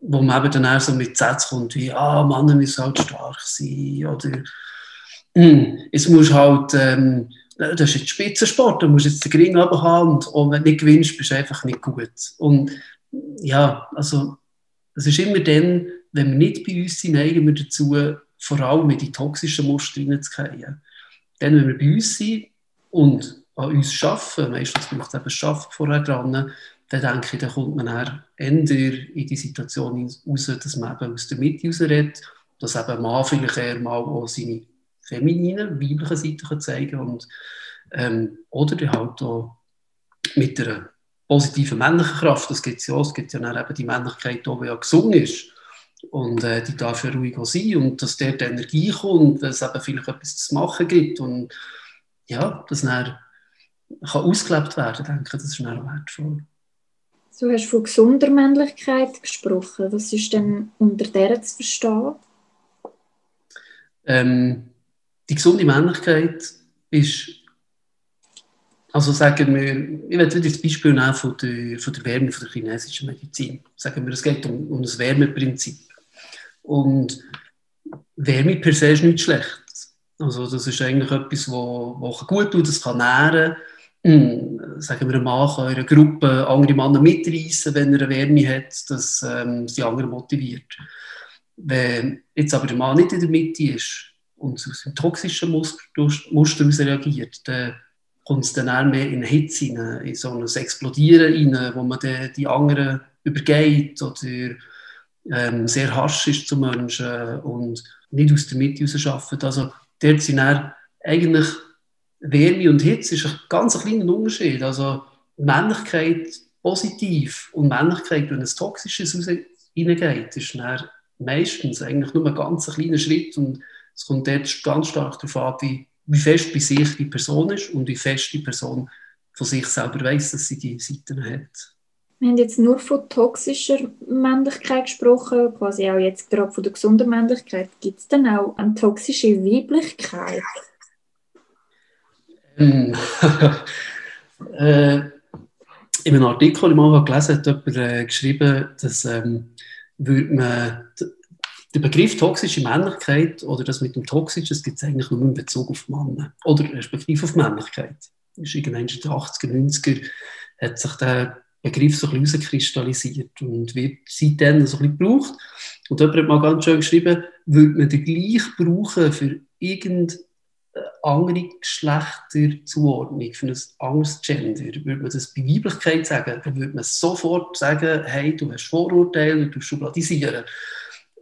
wo man eben dann auch so mit Sätzen kommt wie «Ah, Männer müssen halt stark sein» oder hm, «Es muss halt, ähm, das ist jetzt Spitzensport, du musst jetzt den Gring haben und, und wenn du nicht gewinnst, bist du einfach nicht gut.» Und ja, also es ist immer dann, wenn wir nicht bei uns sind, neigen wir dazu, vor allem in die toxischen Muster hineinzugehen. Dann, wenn wir bei uns sind und an uns arbeiten, meistens braucht es eben Schaffen vorher dran, dann denke ich, dann kommt man eher in die Situation raus, dass man eben aus der Mitte rausredet, dass eben ein Mann vielleicht eher mal auch seine feminine, weibliche Seite zeigen kann ähm, oder dann halt auch mit einer positiven männlichen Kraft, das gibt es ja auch, es gibt ja dann eben die Männlichkeit, die ja gesungen ist, und äh, die darf ja ruhig auch sein und dass dort Energie kommt, weil es eben vielleicht etwas zu machen gibt und ja, das dann kann ausgelebt werden, denke ich, das ist dann wertvoll. Du hast von gesunder Männlichkeit gesprochen. Was ist denn unter der zu verstehen? Ähm, die gesunde Männlichkeit ist, also sagen wir, ich werde wieder das Beispiel nehmen von der, von der Wärme von der chinesischen Medizin. Sagen wir, es geht um, um das Wärmeprinzip. Und Wärme per se ist nichts Schlechtes. Also das ist eigentlich etwas, was gut tut, das kann nähren. Hm, sagen wir, ein Mann kann in einer Gruppe andere Männer mitreißen, wenn er eine Wärme hat, dass ähm, die anderen motiviert. Wenn jetzt aber der Mann nicht in der Mitte ist und aus dem toxischen Muster, Muster reagiert, dann kommt es dann auch mehr in Hitze in so ein Explodieren rein, wo man die anderen übergeht oder ähm, sehr harsch ist zu Menschen und nicht aus der Mitte heraus arbeitet. Also dort sind dann eigentlich Wärme und Hitze ist ein ganz kleiner Unterschied. Also Männlichkeit positiv und Männlichkeit, wenn es Toxisches hineingeht, ist dann meistens eigentlich nur ein ganz kleiner Schritt und es kommt dort ganz stark darauf an, wie, wie fest bei sich die Person ist und wie fest die Person von sich selber weiß, dass sie die Seiten hat. Wir haben jetzt nur von toxischer Männlichkeit gesprochen, quasi auch jetzt gerade von der gesunden Männlichkeit. Gibt es denn auch eine toxische Weiblichkeit? Ähm, (laughs) äh, in einem Artikel, den ich mal gelesen habe, hat jemand äh, geschrieben, dass ähm, der Begriff toxische Männlichkeit oder das mit dem Toxischen, das gibt es eigentlich nur in Bezug auf Männer oder respektive auf Männlichkeit. Das ist irgendwann in den 80er, 90er hat sich der Begriff so ein bisschen rauskristallisiert und wird seitdem so ein bisschen gebraucht. Und jemand hat mal ganz schön geschrieben, würde man den gleich brauchen für irgendeine andere Geschlechterzuordnung, für ein anderes Gender. Würde man das bei Weiblichkeit sagen, dann würde man sofort sagen, hey, du hast Vorurteile, du schubladisieren.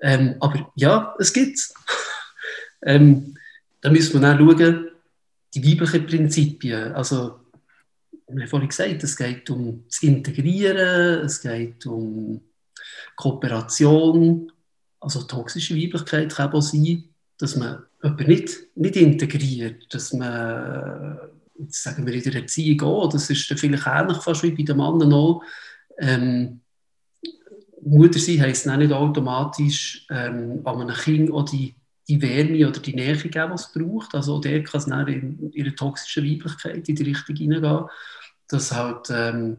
Ähm, aber ja, es gibt es. (laughs) ähm, da müssen wir dann schauen, die weiblichen Prinzipien. Also, wir haben vorhin gesagt, es geht um das Integrieren, es geht um Kooperation. Also toxische Weiblichkeit kann auch sein, dass man jemanden nicht, nicht integriert, dass man, jetzt sagen wir in der Erziehung auch, das ist vielleicht ähnlich fast wie bei den Männern auch, ähm, Mutter sein heisst nicht automatisch ähm, an einem Kind auch die, die Wärme oder die Nähe geben, was es braucht. Also der kann es dann in ihrer toxischen Weiblichkeit in die Richtung hineingehen, dass halt ähm,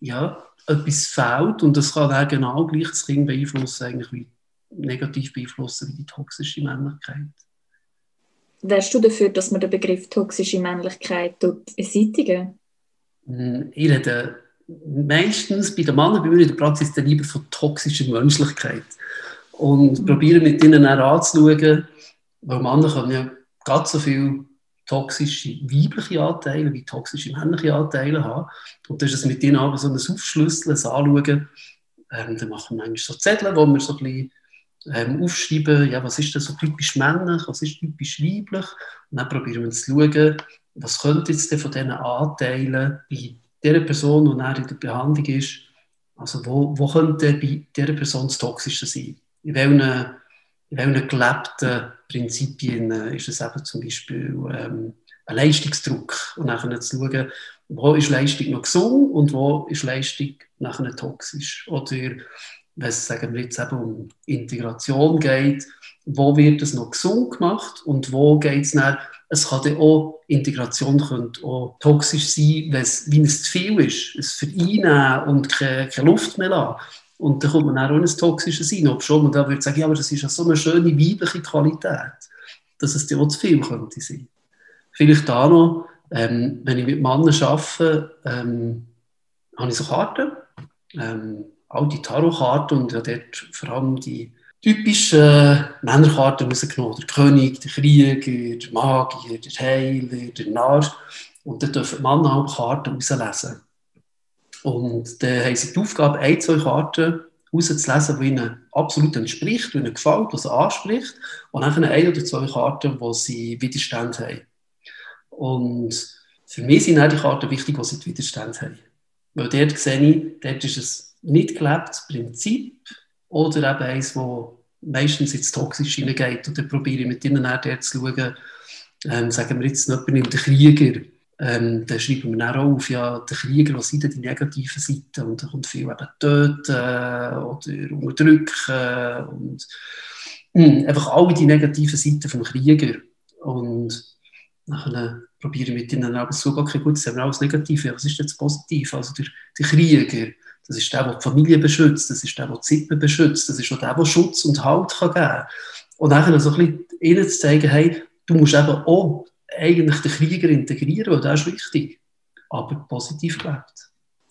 ja, etwas fehlt und das kann dann genau gleich das Kind beeinflussen, eigentlich wie negativ beeinflussen wie die toxische Männlichkeit. Wärst du dafür, dass man den Begriff toxische Männlichkeit beseitigen? Hm, ich rede meistens bei den Männern bei mir in der Praxis dann lieber von toxischer Menschlichkeit. Und mhm. probiere mit ihnen auch anzuschauen, weil Männer können ja ganz so viel toxische weibliche Anteile wie toxische männliche Anteile haben. Und das ist es mit ihnen aber so ein Aufschlüsseln, ein Anschauen. Ähm, dann machen wir eigentlich so Zettel, wo wir so ein bisschen ähm, aufschreiben, ja, was ist denn so typisch männlich, was ist typisch weiblich. Und dann probieren wir zu schauen, was könnte jetzt denn von diesen Anteilen bei der Person, die in der Behandlung ist, also wo, wo könnte bei dieser Person das Toxische sein? In welchen, welchen gelebten Prinzipien ist es eben zum Beispiel ähm, ein Leistungsdruck und nachher zu schauen, wo ist Leistung noch gesund und wo ist Leistung nachher toxisch. Oder wenn es sagen wir jetzt eben um Integration geht, wo wird es noch gesund gemacht und wo geht es dann, es kann dann auch, Integration könnte auch toxisch sein, wenn es, wie es zu viel ist, es vereinnehmen und keine, keine Luft mehr lassen. Und dann kommt man auch in ein toxisches rein, ob schon man da würde sagen, ja, aber das ist ja so eine schöne weibliche Qualität, dass es dann auch zu viel könnte sein. Vielleicht da noch, ähm, wenn ich mit Männern arbeite, ähm, habe ich so Karten, ähm, alte Tarotkarten und ja, dort vor allem die typischen Männerkarten rausgenommen. Der König, der Krieger, der Magier, der Heiler, der Narr. Und dann dürfen die Männer auch Karten rauslesen. Und dann haben sie die Aufgabe, ein, zwei Karten rauszulesen, die ihnen absolut entspricht, die ihnen gefällt, die sie anspricht. Und dann ein oder zwei Karten, wo sie Widerstand haben. Und für mich sind auch die Karten wichtig, wo sie Widerstand haben. Weil dort sehe ich, dort ist es nicht gelebtes Prinzip, oder eben eins, wo meistens ins Toxische hineingeht. Und dann probiere ich mit ihnen auch dort zu schauen, ähm, sagen wir jetzt jemand nimmt den Krieger, ähm, dann schreiben wir dann auch auf, ja, der Krieger, was sind denn die negativen Seiten? Und da kommt viel eben töten äh, oder unterdrücken und mh, hm, einfach alle die negativen Seiten vom Krieger. Und dann probiere ich mit ihnen auch zu schauen, okay, gut, das haben wir alles Negative, was ist jetzt positiv? Also der, der Krieger, das ist der, der die Familie beschützt, das ist der, der die Zippen beschützt, das ist auch der, der Schutz und Halt kann geben kann. Und dann so ein bisschen ihnen zu zeigen, hey, du musst eben auch eigentlich den Krieger integrieren, weil das ist wichtig, aber positiv gelebt.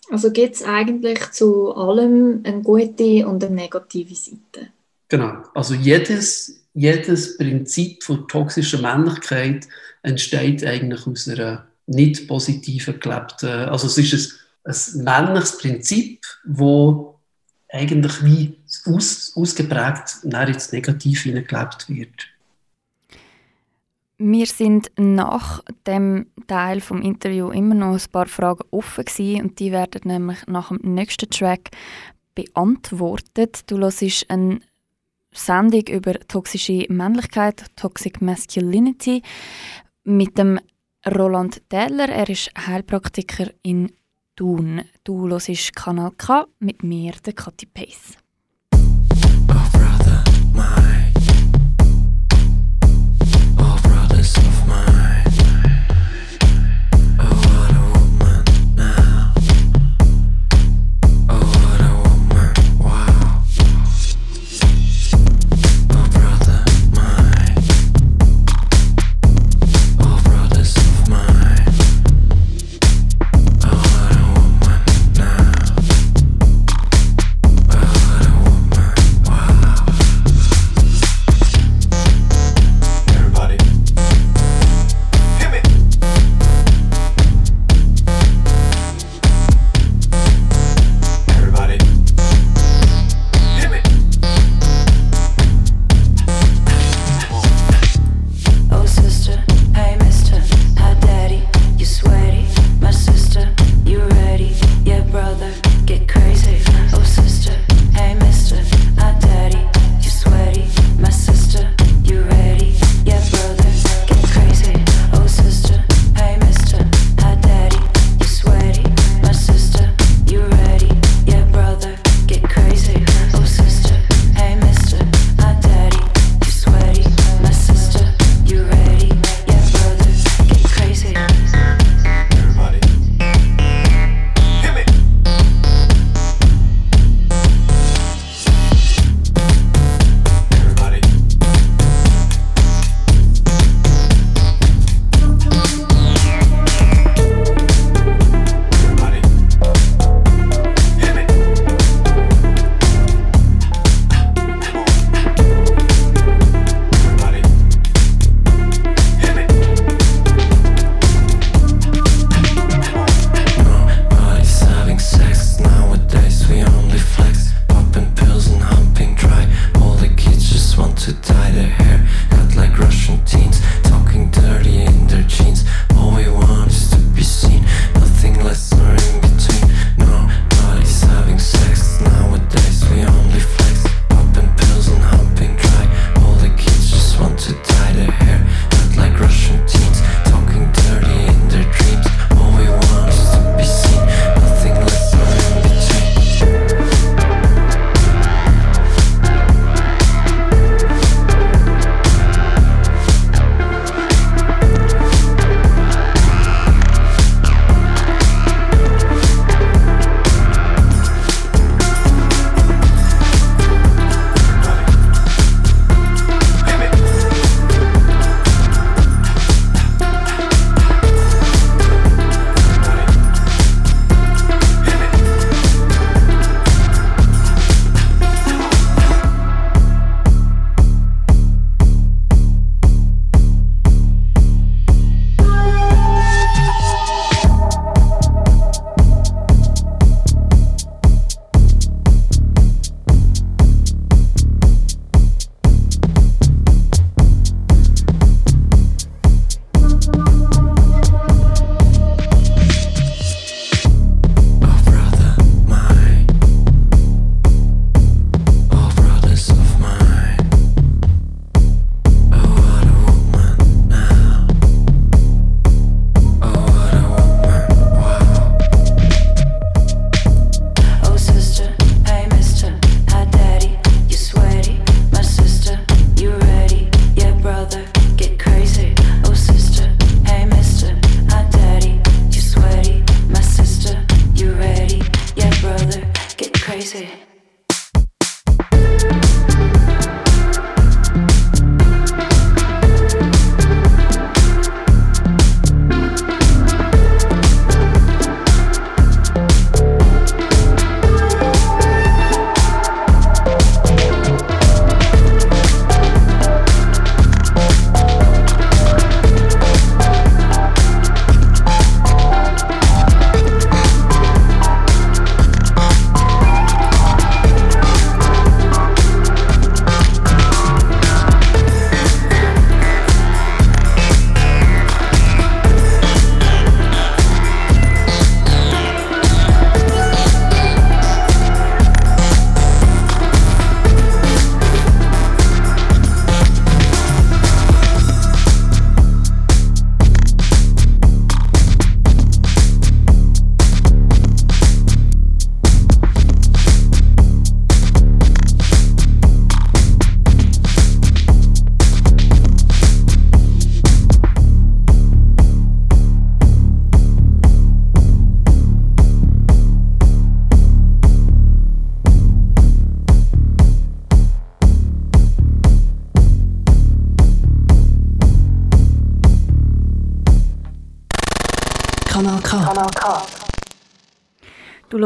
Also gibt es eigentlich zu allem eine gute und eine negative Seite? Genau, also jedes, jedes Prinzip von toxischer Männlichkeit entsteht eigentlich aus einer nicht positiven gelebten, also es ist ein ein männliches Prinzip, wo eigentlich wie aus, ausgeprägt ins Negativ hineingelebt wird. Wir sind nach dem Teil vom Interview immer noch ein paar Fragen offen gewesen, und die werden nämlich nach dem nächsten Track beantwortet. Du hörst eine Sendung über toxische Männlichkeit, Toxic Masculinity, mit dem Roland Täler. Er ist Heilpraktiker in Thun. Du hörst Kanal K mit mir, der Kathi Pace. Kanal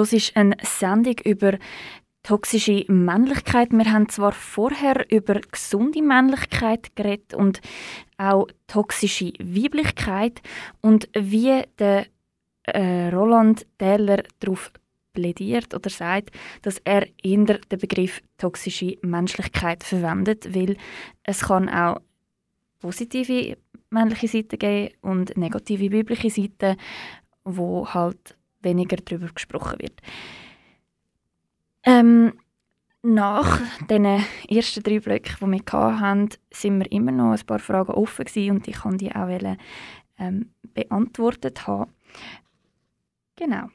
Du hörst eine Sendung über toxische Männlichkeit. Wir haben zwar vorher über gesunde Männlichkeit geredet und auch toxische Weiblichkeit und wie der äh, Roland Taylor darauf plädiert oder sagt, dass er eher den Begriff toxische Menschlichkeit verwendet, weil es kann auch positive männliche Seiten geben und negative weibliche Seiten, wo halt weniger darüber gesprochen wird. Ähm, nach den ersten drei Blöcken, die wir hatten, sind wir immer noch ein paar Fragen offen gewesen und ich kann die auch wollen, ähm, beantwortet haben. Genau.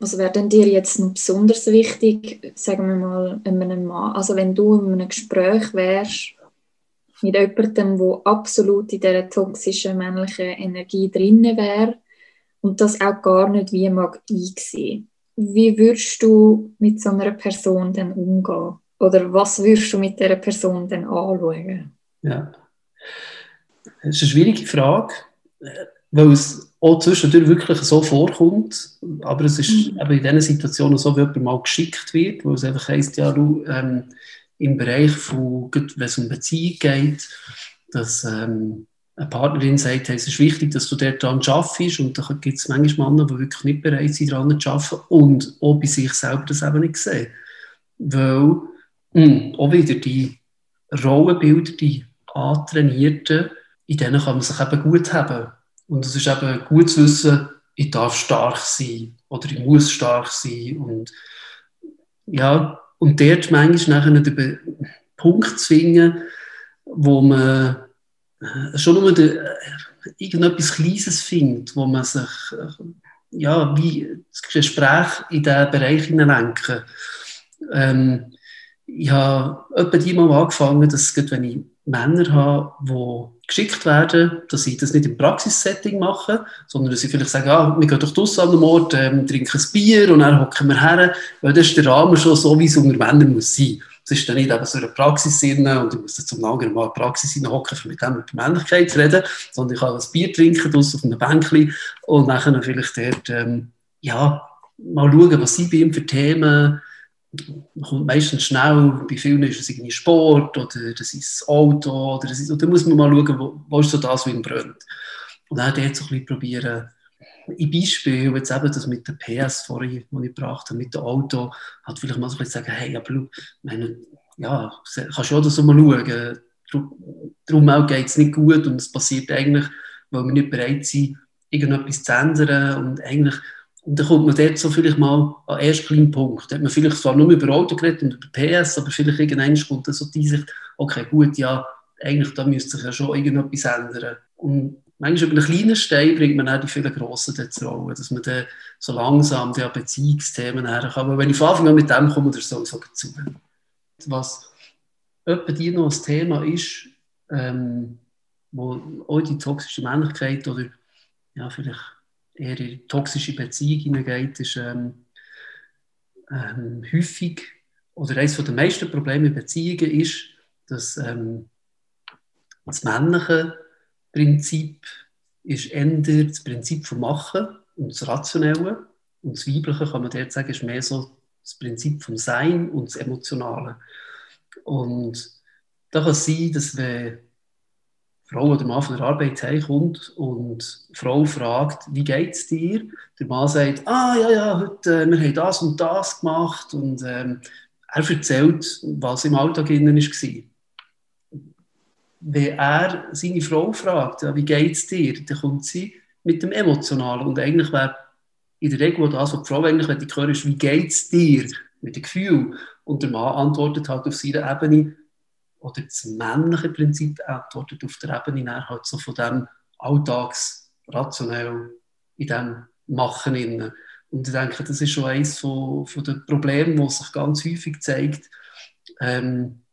Was wäre denn dir jetzt besonders wichtig, sagen wir mal, einem Mann, also wenn du in einem Gespräch wärst mit jemandem, der absolut in dieser toxischen männlichen Energie drin wäre und das auch gar nicht wie mag einsehen. Wie würdest du mit so einer Person dann umgehen? Oder was würdest du mit dieser Person dann anschauen? Ja, das ist eine schwierige Frage, weil es auch zwischendurch wirklich so vorkommt, aber es ist mhm. eben in diesen Situationen so, wie jemand mal geschickt wird, wo es einfach heisst, ja, du, ähm, im Bereich von, wenn es um Beziehung geht, dass ähm, eine Partnerin sagt, hey, es ist wichtig, dass du dort dran arbeitest und da gibt es manchmal Männer, die wirklich nicht bereit sind, daran zu arbeiten und auch bei sich selber das eben nicht sehen. Weil mh, hm, auch wieder die Rollenbilder, die antrainierten, in denen kann man sich eben gut haben. Und es ist eben gut zu wissen, ich darf stark sein oder ich muss stark sein und ja, und dort manchmal nachher den Punkt zu finden, wo man schon nur de, äh, irgendetwas Kleines findet, wo man sich äh, ja, wie das Gespräch in diesen Bereich lenken ähm, Ich habe etwa die mal angefangen, dass wenn ich Männer habe, die geschickt werden, dass sie das nicht im Praxissetting machen, sondern dass sie vielleicht sagen, ah, wir gehen doch draussen an einem Ort, ähm, trinken ein Bier und dann hocken wir her, weil das ist der Rahmen schon so, wie es unter Männern muss sein. Es ist dann nicht eben so eine Praxis und ich muss dann zum anderen Mal Praxis hocken, um mit dem über Männlichkeit zu reden, sondern ich kann ein Bier trinken draussen auf einem Bänkchen und dann vielleicht dort, ähm, ja, mal schauen, was sie bei ihm für Themen man kommt meistens schnell, bei vielen ist es irgendwie Sport oder das ist Auto oder das ist, und dann muss man mal schauen, wo, wo ist so das, was ihm brennt. Und dann dort so ein bisschen probieren, im Beispiel, jetzt eben das mit der PS vorhin, die ich gebracht habe, mit dem Auto, hat vielleicht mal so ein sagen, hey, aber meine, ja, kannst du auch das mal schauen, darum geht es nicht gut und es passiert eigentlich, weil wir nicht bereit sind, irgendetwas zu ändern und eigentlich und dann kommt man dort so vielleicht mal an den ersten kleinen Punkt. Da hat man vielleicht zwar nur über Auto geredet und über PS, aber vielleicht irgendwann kommt dann so die Sicht, okay, gut, ja, eigentlich da müsste sich ja schon irgendetwas ändern. Und manchmal über einen kleinen Stein bringt man auch die vielen grossen dazu Rollen, dass man dann so langsam die Beziehungsthemen herkommt. Aber wenn ich von Anfang an mit dem komme, das sowieso dazu. Was etwa die noch ein Thema ist, ähm, wo auch die toxische Männlichkeit oder ja, vielleicht eher in toxische Beziehung hineingeht, ist ähm, ähm, häufig, oder eines der meisten Probleme in Beziehungen ist, dass ähm, das männliche Prinzip ist eher das Prinzip vom Machen und das Rationelle. Und das Weibliche, kann man dort sagen, ist mehr so das Prinzip vom Sein und das Emotionale. Und da kann es sein, dass wenn Frau oder Mann von der Arbeit heimkommt und die Frau fragt, wie geht es dir? Der Mann sagt, ah ja, ja, heute, äh, wir haben das und das gemacht und ähm, er erzählt, was im Alltag innen war. Wenn er seine Frau fragt, ja, wie geht es dir, dann kommt sie mit dem Emotionalen und eigentlich wäre in der Regel das, was die Frau eigentlich wenn ist, wie geht es dir, mit dem Gefühl. Und der Mann antwortet halt auf seiner Ebene, oder das männliche Prinzip antwortet auf der Ebene nach halt so von dem Alltagsrationell in dem Machen innen. Und ich denke, das ist schon eines von, von den Problemen, das sich ganz häufig zeigt. Ähm,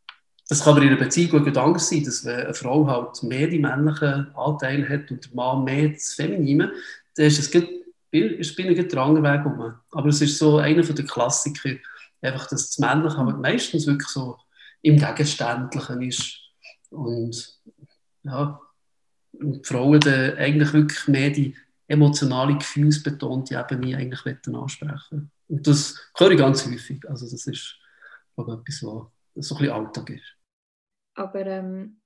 das kann aber in einer Beziehung ein Gedanke sein, dass wenn eine Frau halt mehr die männlichen Anteile hat und der Mann mehr das Feminine, dann ist es ist bei einem anderen Weg um. Aber es ist so einer der Klassiker, einfach, dass das Männliche aber meistens wirklich so im Gegenständlichen ist. Und ja, und die Frauen dann eigentlich wirklich mehr die emotionale, gefühlsbetonte Ebene eigentlich ansprechen Und das höre ich ganz häufig. Also das ist glaube etwas, was so ein bisschen Alltag ist. Aber ähm,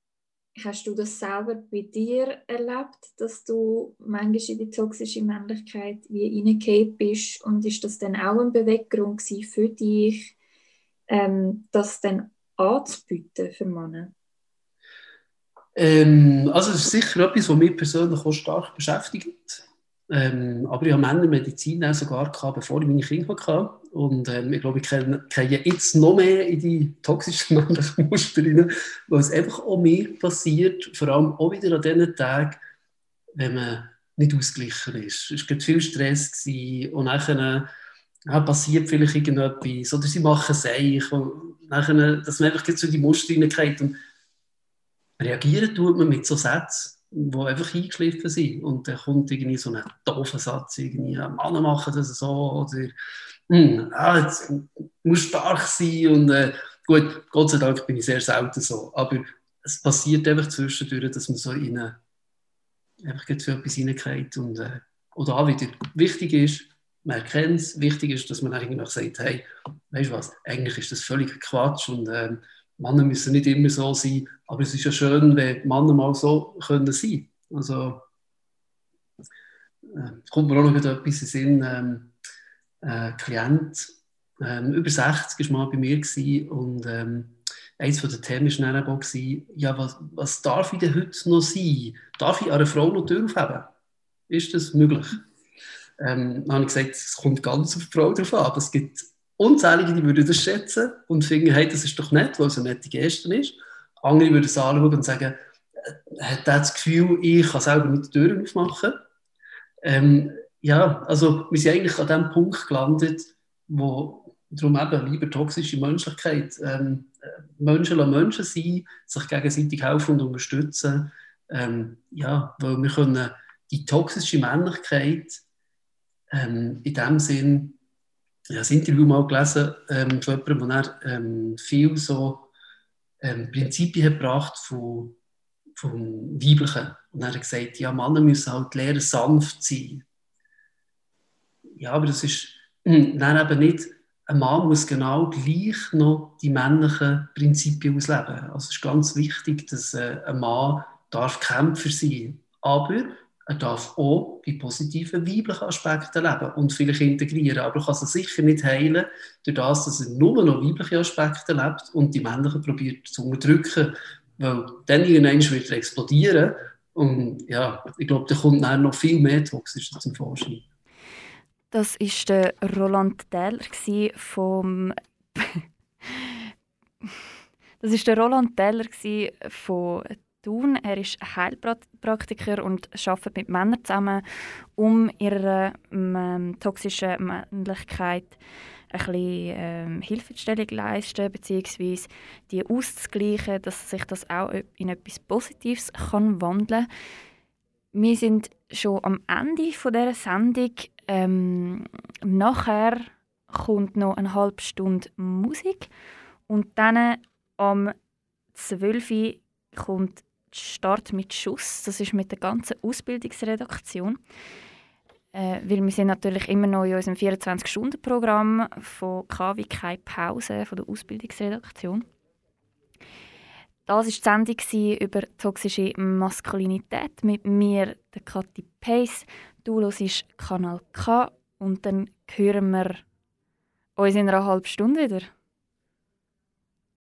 hast du das selber bei dir erlebt, dass du manchmal in die toxische Männlichkeit wie reingekehrt bist? Und ist das dann auch ein Beweggrund für dich, ähm, das dann anzubieten für Männer? Ähm, also es ist sicher etwas, was mich persönlich auch stark beschäftigt. Ähm, aber ich habe Männermedizin auch sogar gehabt, bevor ich meine Kinder hatte. Und ähm, ich glaube, ich kenne, jetzt noch mehr in die toxischen (laughs) männlichen Muster rein, weil es einfach auch mehr passiert, vor allem auch wieder an diesen Tagen, wenn man nicht ausgeglichen ist. Es war viel Stress gewesen, und nachher ja, passiert vielleicht irgendetwas oder sie machen Seich und nachher, dass man einfach so die Muster reingeht und reagieren tut man mit so Sätzen die einfach eingeschliffen sind. Und dann kommt irgendwie so ein doofer Satz, irgendwie, Männer machen das so, oder ah, jetzt muss stark sein. Und äh, gut, Gott sei Dank bin ich sehr selten so. Aber es passiert einfach zwischendurch, dass man so in eine, einfach für etwas reingeht. Und äh, oder auch wieder wichtig ist, man erkennt es, wichtig ist, dass man eigentlich sagt, hey, weißt du was, eigentlich ist das völlig Quatsch und ähm, Männer müssen nicht immer so sein, aber es ist ja schön, wenn Männer mal so können sein Also, äh, kommt mir auch noch etwas in den Sinn. Ähm, ein Klient, ähm, über 60 war mal bei mir und ähm, eines der Themen war dann auch, ja, was, was darf ich denn heute noch sein? Darf ich einer Frau noch die aufheben? Ist das möglich? Ähm, dann habe ich gesagt, es kommt ganz auf die Frau drauf an. Es gibt Unzählige, die würden das schätzen und finden, hey, das ist doch nett, weil es eine nette Geste ist. Andere würden es anschauen und sagen, äh, hat das Gefühl, ich kann selber mit den Türen aufmachen. Ähm, ja, also wir sind eigentlich an dem Punkt gelandet, wo darum eben lieber toxische Menschlichkeit, ähm, Menschen lassen Menschen sein, sich gegenseitig helfen und unterstützen. Ähm, ja, weil wir können die toxische Männlichkeit ähm, in dem Sinn ich habe ein Interview mal gelesen ähm, von jemandem, der ähm, viel so ähm, Prinzipien gebracht von, vom Weiblichen. Und er hat gesagt, ja, Männer müssen halt lernen, sanft sein. Ja, aber das ist (clears throat) dann eben nicht, ein Mann muss genau gleich noch die männlichen Prinzipien ausleben. Also es ist ganz wichtig, dass äh, ein Mann darf Kämpfer sein darf. Aber er darf auch die positiven weiblichen Aspekte leben und vielleicht integrieren. Aber er kann sie sicher nicht heilen, durch das, dass er nur noch weibliche Aspekte lebt und die männlichen probiert zu unterdrücken. Weil dann irgendwann wird er explodieren. Und ja, ich glaube, da kommt dann noch viel mehr Toxisches zum Vorschein. Das war der Roland Teller vom. (laughs) das war der Roland Teller von Thun. Er ist Heilpraktiker und arbeitet mit Männern zusammen, um ihrer ähm, toxischen Männlichkeit ein bisschen ähm, Hilfestellung leisten, beziehungsweise die auszugleichen, dass sich das auch in etwas Positives kann wandeln kann. Wir sind schon am Ende dieser Sendung. Ähm, nachher kommt noch eine halbe Stunde Musik und dann am 12 Uhr kommt Start mit Schuss. Das ist mit der ganzen Ausbildungsredaktion. Äh, weil wir sind natürlich immer noch in unserem 24-Stunden-Programm von KW keine Pause von der Ausbildungsredaktion. Das war die Sendung über toxische Maskulinität mit mir, der Kathi Pace. Du hörst Kanal K und dann hören wir uns in einer halben Stunde wieder.